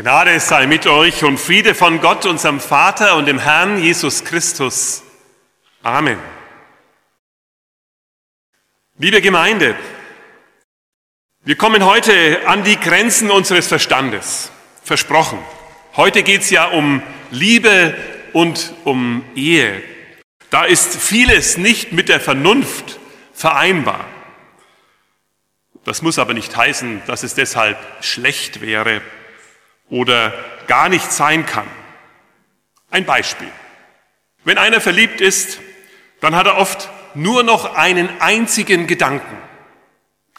Gnade sei mit euch und Friede von Gott, unserem Vater und dem Herrn Jesus Christus. Amen. Liebe Gemeinde, wir kommen heute an die Grenzen unseres Verstandes. Versprochen. Heute geht es ja um Liebe und um Ehe. Da ist vieles nicht mit der Vernunft vereinbar. Das muss aber nicht heißen, dass es deshalb schlecht wäre oder gar nicht sein kann. Ein Beispiel. Wenn einer verliebt ist, dann hat er oft nur noch einen einzigen Gedanken.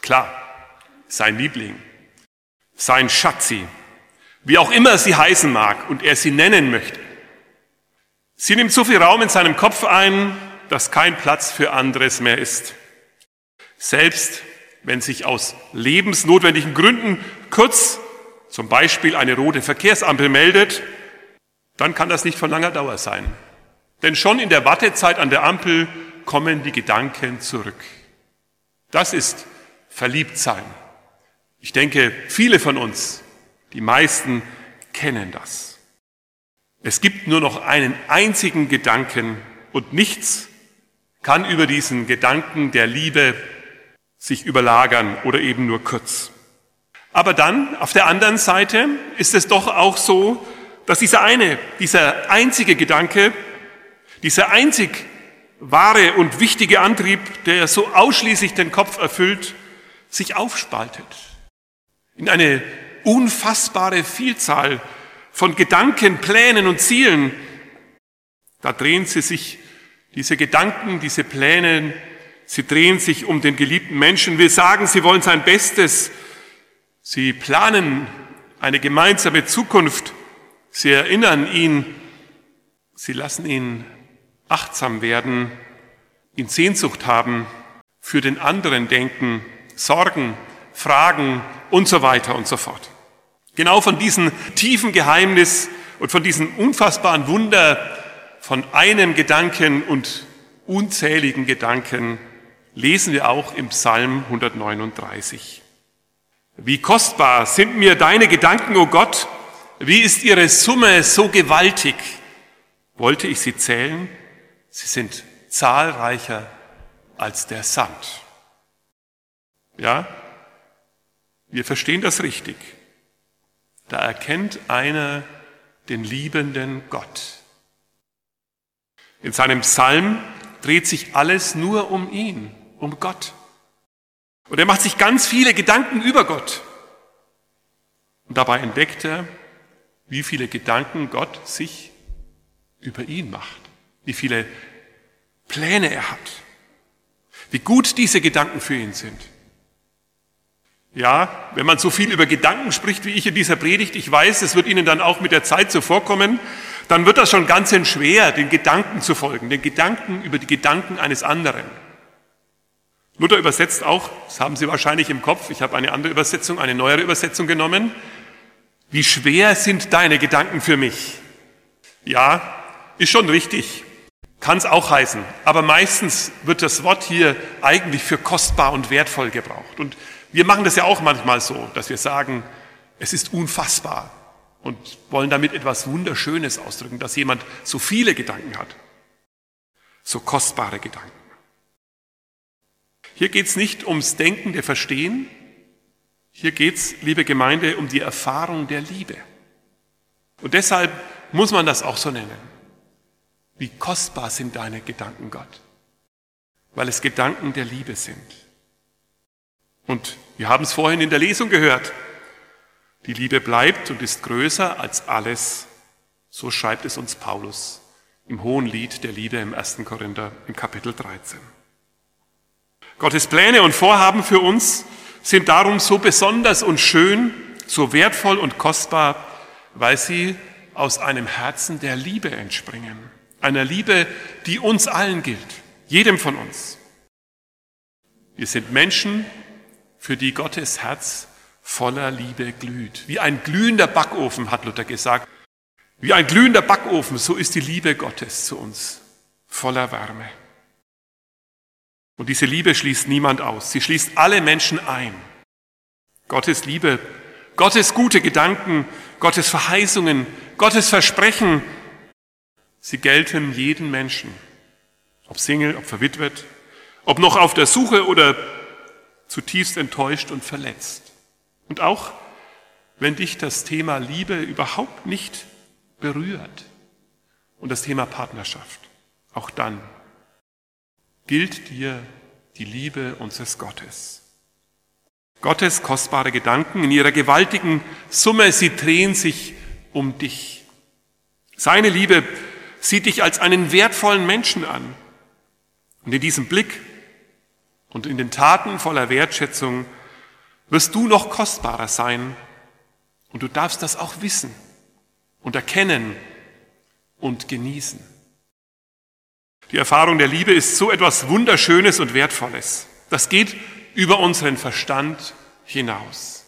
Klar, sein Liebling, sein Schatzi, wie auch immer sie heißen mag und er sie nennen möchte. Sie nimmt so viel Raum in seinem Kopf ein, dass kein Platz für anderes mehr ist. Selbst wenn sich aus lebensnotwendigen Gründen kurz zum Beispiel eine rote Verkehrsampel meldet, dann kann das nicht von langer Dauer sein. Denn schon in der Wartezeit an der Ampel kommen die Gedanken zurück. Das ist Verliebtsein. Ich denke, viele von uns, die meisten, kennen das. Es gibt nur noch einen einzigen Gedanken und nichts kann über diesen Gedanken der Liebe sich überlagern oder eben nur kurz. Aber dann, auf der anderen Seite, ist es doch auch so, dass dieser eine, dieser einzige Gedanke, dieser einzig wahre und wichtige Antrieb, der so ausschließlich den Kopf erfüllt, sich aufspaltet in eine unfassbare Vielzahl von Gedanken, Plänen und Zielen. Da drehen sie sich, diese Gedanken, diese Pläne, sie drehen sich um den geliebten Menschen. Wir sagen, sie wollen sein Bestes, Sie planen eine gemeinsame Zukunft. Sie erinnern ihn, sie lassen ihn achtsam werden, ihn Sehnsucht haben, für den anderen denken, sorgen, fragen und so weiter und so fort. Genau von diesem tiefen Geheimnis und von diesem unfassbaren Wunder von einem Gedanken und unzähligen Gedanken lesen wir auch im Psalm 139. Wie kostbar sind mir deine Gedanken, o oh Gott, wie ist ihre Summe so gewaltig? Wollte ich sie zählen? Sie sind zahlreicher als der Sand. Ja, wir verstehen das richtig. Da erkennt einer den liebenden Gott. In seinem Psalm dreht sich alles nur um ihn, um Gott. Und er macht sich ganz viele Gedanken über Gott. Und dabei entdeckt er, wie viele Gedanken Gott sich über ihn macht, wie viele Pläne er hat, wie gut diese Gedanken für ihn sind. Ja, wenn man so viel über Gedanken spricht wie ich in dieser Predigt, ich weiß, es wird Ihnen dann auch mit der Zeit so vorkommen, dann wird das schon ganz schwer, den Gedanken zu folgen, den Gedanken über die Gedanken eines anderen. Luther übersetzt auch, das haben Sie wahrscheinlich im Kopf, ich habe eine andere Übersetzung, eine neuere Übersetzung genommen. Wie schwer sind deine Gedanken für mich? Ja, ist schon richtig, kann es auch heißen, aber meistens wird das Wort hier eigentlich für kostbar und wertvoll gebraucht. Und wir machen das ja auch manchmal so, dass wir sagen, es ist unfassbar und wollen damit etwas Wunderschönes ausdrücken, dass jemand so viele Gedanken hat, so kostbare Gedanken. Hier geht es nicht ums Denken der Verstehen, hier geht es, liebe Gemeinde, um die Erfahrung der Liebe. Und deshalb muss man das auch so nennen. Wie kostbar sind deine Gedanken, Gott? Weil es Gedanken der Liebe sind. Und wir haben es vorhin in der Lesung gehört. Die Liebe bleibt und ist größer als alles. So schreibt es uns Paulus im Hohen Lied der Liebe im 1. Korinther im Kapitel 13. Gottes Pläne und Vorhaben für uns sind darum so besonders und schön, so wertvoll und kostbar, weil sie aus einem Herzen der Liebe entspringen. Einer Liebe, die uns allen gilt, jedem von uns. Wir sind Menschen, für die Gottes Herz voller Liebe glüht. Wie ein glühender Backofen, hat Luther gesagt. Wie ein glühender Backofen, so ist die Liebe Gottes zu uns, voller Wärme. Und diese Liebe schließt niemand aus. Sie schließt alle Menschen ein. Gottes Liebe Gottes gute Gedanken, Gottes Verheißungen, Gottes Versprechen, sie gelten jeden Menschen, ob Single, ob verwitwet, ob noch auf der Suche oder zutiefst enttäuscht und verletzt. Und auch wenn dich das Thema Liebe überhaupt nicht berührt und das Thema Partnerschaft, auch dann gilt dir die Liebe unseres Gottes. Gottes kostbare Gedanken in ihrer gewaltigen Summe, sie drehen sich um dich. Seine Liebe sieht dich als einen wertvollen Menschen an. Und in diesem Blick und in den Taten voller Wertschätzung wirst du noch kostbarer sein. Und du darfst das auch wissen und erkennen und genießen. Die Erfahrung der Liebe ist so etwas Wunderschönes und Wertvolles. Das geht über unseren Verstand hinaus.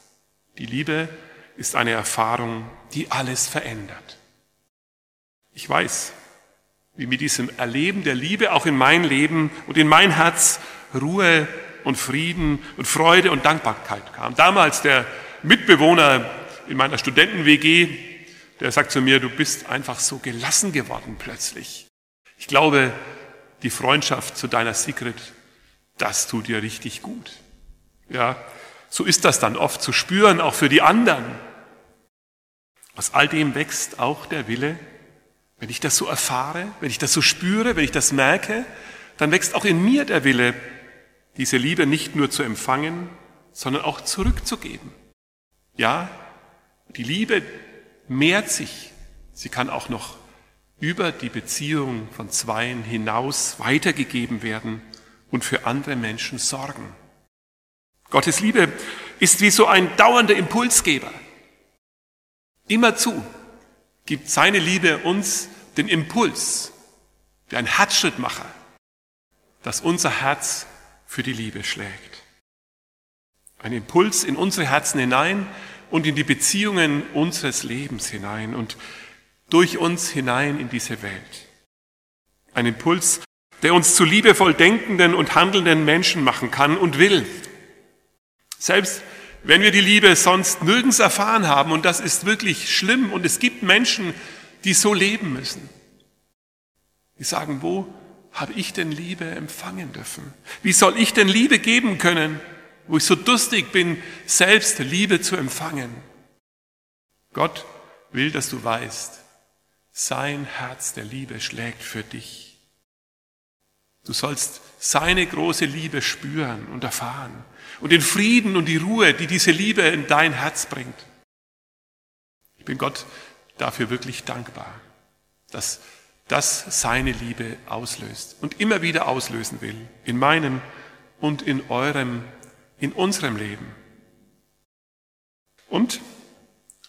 Die Liebe ist eine Erfahrung, die alles verändert. Ich weiß, wie mit diesem Erleben der Liebe auch in mein Leben und in mein Herz Ruhe und Frieden und Freude und Dankbarkeit kam. Damals der Mitbewohner in meiner Studenten-WG, der sagt zu mir, du bist einfach so gelassen geworden plötzlich. Ich glaube, die Freundschaft zu deiner Secret, das tut dir richtig gut. Ja, so ist das dann oft zu spüren, auch für die anderen. Aus all dem wächst auch der Wille, wenn ich das so erfahre, wenn ich das so spüre, wenn ich das merke, dann wächst auch in mir der Wille, diese Liebe nicht nur zu empfangen, sondern auch zurückzugeben. Ja, die Liebe mehrt sich. Sie kann auch noch über die Beziehung von Zweien hinaus weitergegeben werden und für andere Menschen sorgen. Gottes Liebe ist wie so ein dauernder Impulsgeber. Immerzu gibt seine Liebe uns den Impuls, wie ein Herzschrittmacher, dass unser Herz für die Liebe schlägt. Ein Impuls in unsere Herzen hinein und in die Beziehungen unseres Lebens hinein und durch uns hinein in diese Welt. Ein Impuls, der uns zu liebevoll denkenden und handelnden Menschen machen kann und will. Selbst wenn wir die Liebe sonst nirgends erfahren haben, und das ist wirklich schlimm, und es gibt Menschen, die so leben müssen. Die sagen, wo habe ich denn Liebe empfangen dürfen? Wie soll ich denn Liebe geben können, wo ich so durstig bin, selbst Liebe zu empfangen? Gott will, dass du weißt, sein Herz der Liebe schlägt für dich. Du sollst seine große Liebe spüren und erfahren und den Frieden und die Ruhe, die diese Liebe in dein Herz bringt. Ich bin Gott dafür wirklich dankbar, dass das seine Liebe auslöst und immer wieder auslösen will, in meinem und in eurem, in unserem Leben. Und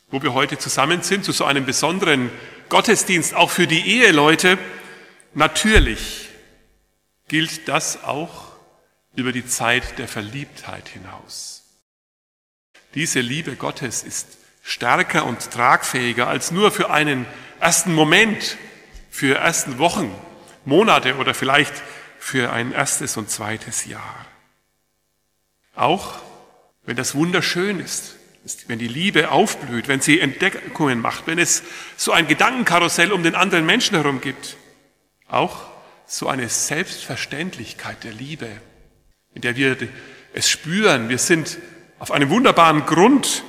wo wir heute zusammen sind, zu so einem besonderen Gottesdienst, auch für die Eheleute, natürlich gilt das auch über die Zeit der Verliebtheit hinaus. Diese Liebe Gottes ist stärker und tragfähiger als nur für einen ersten Moment, für ersten Wochen, Monate oder vielleicht für ein erstes und zweites Jahr. Auch wenn das wunderschön ist, wenn die Liebe aufblüht, wenn sie Entdeckungen macht, wenn es so ein Gedankenkarussell um den anderen Menschen herum gibt, auch so eine Selbstverständlichkeit der Liebe, in der wir es spüren, wir sind auf einem wunderbaren Grund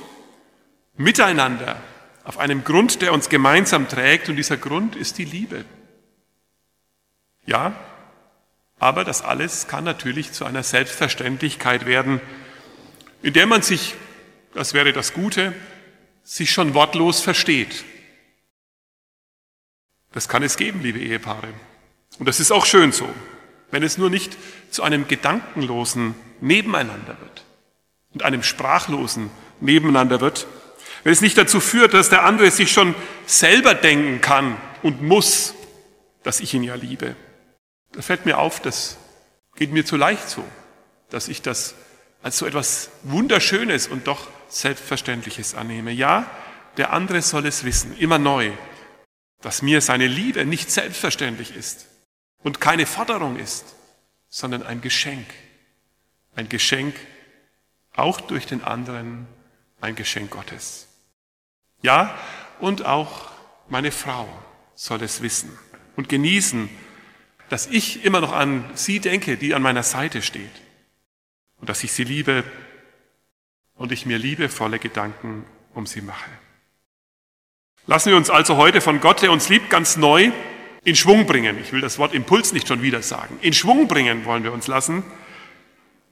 miteinander auf einem Grund, der uns gemeinsam trägt und dieser Grund ist die Liebe. Ja, aber das alles kann natürlich zu einer Selbstverständlichkeit werden, in der man sich, das wäre das Gute, sich schon wortlos versteht. Das kann es geben, liebe Ehepaare. Und das ist auch schön so, wenn es nur nicht zu einem gedankenlosen Nebeneinander wird und einem sprachlosen Nebeneinander wird, wenn es nicht dazu führt, dass der andere sich schon selber denken kann und muss, dass ich ihn ja liebe. Da fällt mir auf, das geht mir zu leicht so, dass ich das als so etwas Wunderschönes und doch Selbstverständliches annehme. Ja, der andere soll es wissen, immer neu, dass mir seine Liebe nicht selbstverständlich ist und keine Forderung ist, sondern ein Geschenk. Ein Geschenk auch durch den anderen ein Geschenk Gottes. Ja, und auch meine Frau soll es wissen und genießen, dass ich immer noch an sie denke, die an meiner Seite steht. Und dass ich sie liebe und ich mir liebevolle Gedanken um sie mache. Lassen wir uns also heute von Gott, der uns liebt, ganz neu in Schwung bringen. Ich will das Wort Impuls nicht schon wieder sagen. In Schwung bringen wollen wir uns lassen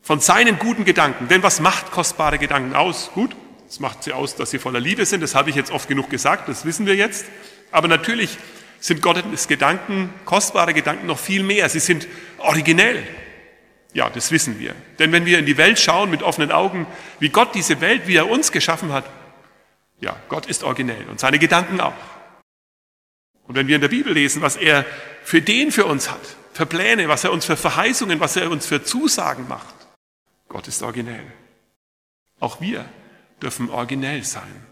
von seinen guten Gedanken. Denn was macht kostbare Gedanken aus? Gut, es macht sie aus, dass sie voller Liebe sind. Das habe ich jetzt oft genug gesagt, das wissen wir jetzt. Aber natürlich sind Gottes Gedanken, kostbare Gedanken noch viel mehr. Sie sind originell. Ja, das wissen wir. Denn wenn wir in die Welt schauen mit offenen Augen, wie Gott diese Welt, wie er uns geschaffen hat, ja, Gott ist originell und seine Gedanken auch. Und wenn wir in der Bibel lesen, was er für den für uns hat, für Pläne, was er uns für Verheißungen, was er uns für Zusagen macht, Gott ist originell. Auch wir dürfen originell sein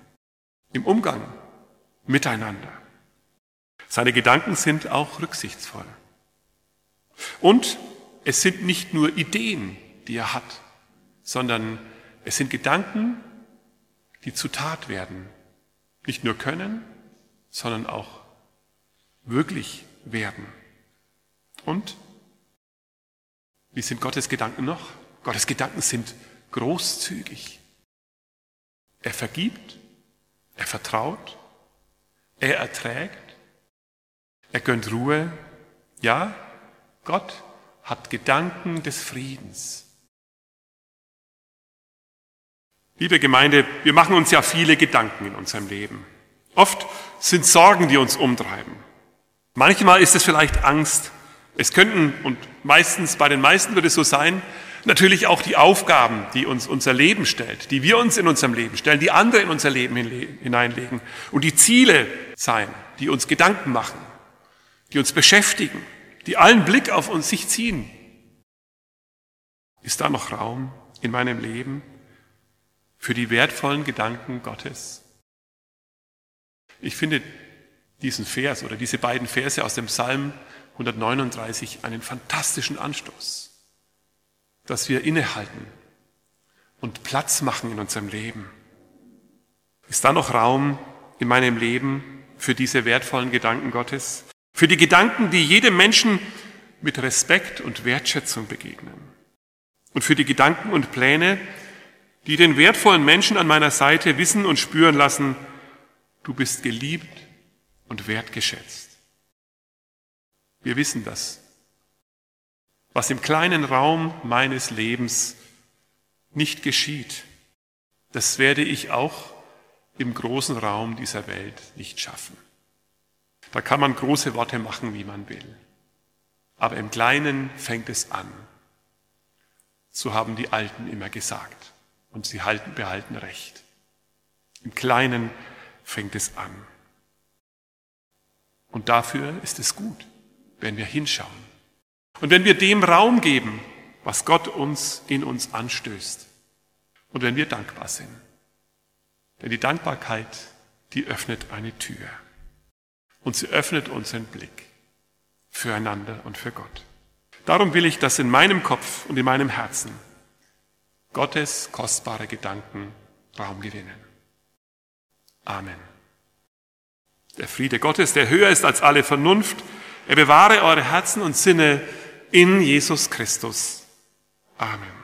im Umgang miteinander. Seine Gedanken sind auch rücksichtsvoll. Und es sind nicht nur Ideen, die er hat, sondern es sind Gedanken, die zu Tat werden. Nicht nur können, sondern auch wirklich werden. Und wie sind Gottes Gedanken noch? Gottes Gedanken sind großzügig. Er vergibt, er vertraut, er erträgt, er gönnt Ruhe. Ja, Gott hat Gedanken des Friedens. Liebe Gemeinde, wir machen uns ja viele Gedanken in unserem Leben. Oft sind Sorgen, die uns umtreiben. Manchmal ist es vielleicht Angst. Es könnten, und meistens, bei den meisten wird es so sein, natürlich auch die Aufgaben, die uns unser Leben stellt, die wir uns in unserem Leben stellen, die andere in unser Leben hineinlegen und die Ziele sein, die uns Gedanken machen, die uns beschäftigen, die allen Blick auf uns sich ziehen. Ist da noch Raum in meinem Leben für die wertvollen Gedanken Gottes? Ich finde diesen Vers oder diese beiden Verse aus dem Psalm 139 einen fantastischen Anstoß, dass wir innehalten und Platz machen in unserem Leben. Ist da noch Raum in meinem Leben für diese wertvollen Gedanken Gottes? Für die Gedanken, die jedem Menschen mit Respekt und Wertschätzung begegnen. Und für die Gedanken und Pläne, die den wertvollen Menschen an meiner Seite wissen und spüren lassen, du bist geliebt und wertgeschätzt. Wir wissen das. Was im kleinen Raum meines Lebens nicht geschieht, das werde ich auch im großen Raum dieser Welt nicht schaffen. Da kann man große Worte machen, wie man will. Aber im Kleinen fängt es an. So haben die Alten immer gesagt. Und sie halten, behalten Recht. Im Kleinen fängt es an. Und dafür ist es gut, wenn wir hinschauen. Und wenn wir dem Raum geben, was Gott uns in uns anstößt. Und wenn wir dankbar sind. Denn die Dankbarkeit, die öffnet eine Tür. Und sie öffnet unseren Blick füreinander und für Gott. Darum will ich, dass in meinem Kopf und in meinem Herzen Gottes kostbare Gedanken Raum gewinnen. Amen. Der Friede Gottes, der höher ist als alle Vernunft, er bewahre eure Herzen und Sinne in Jesus Christus. Amen.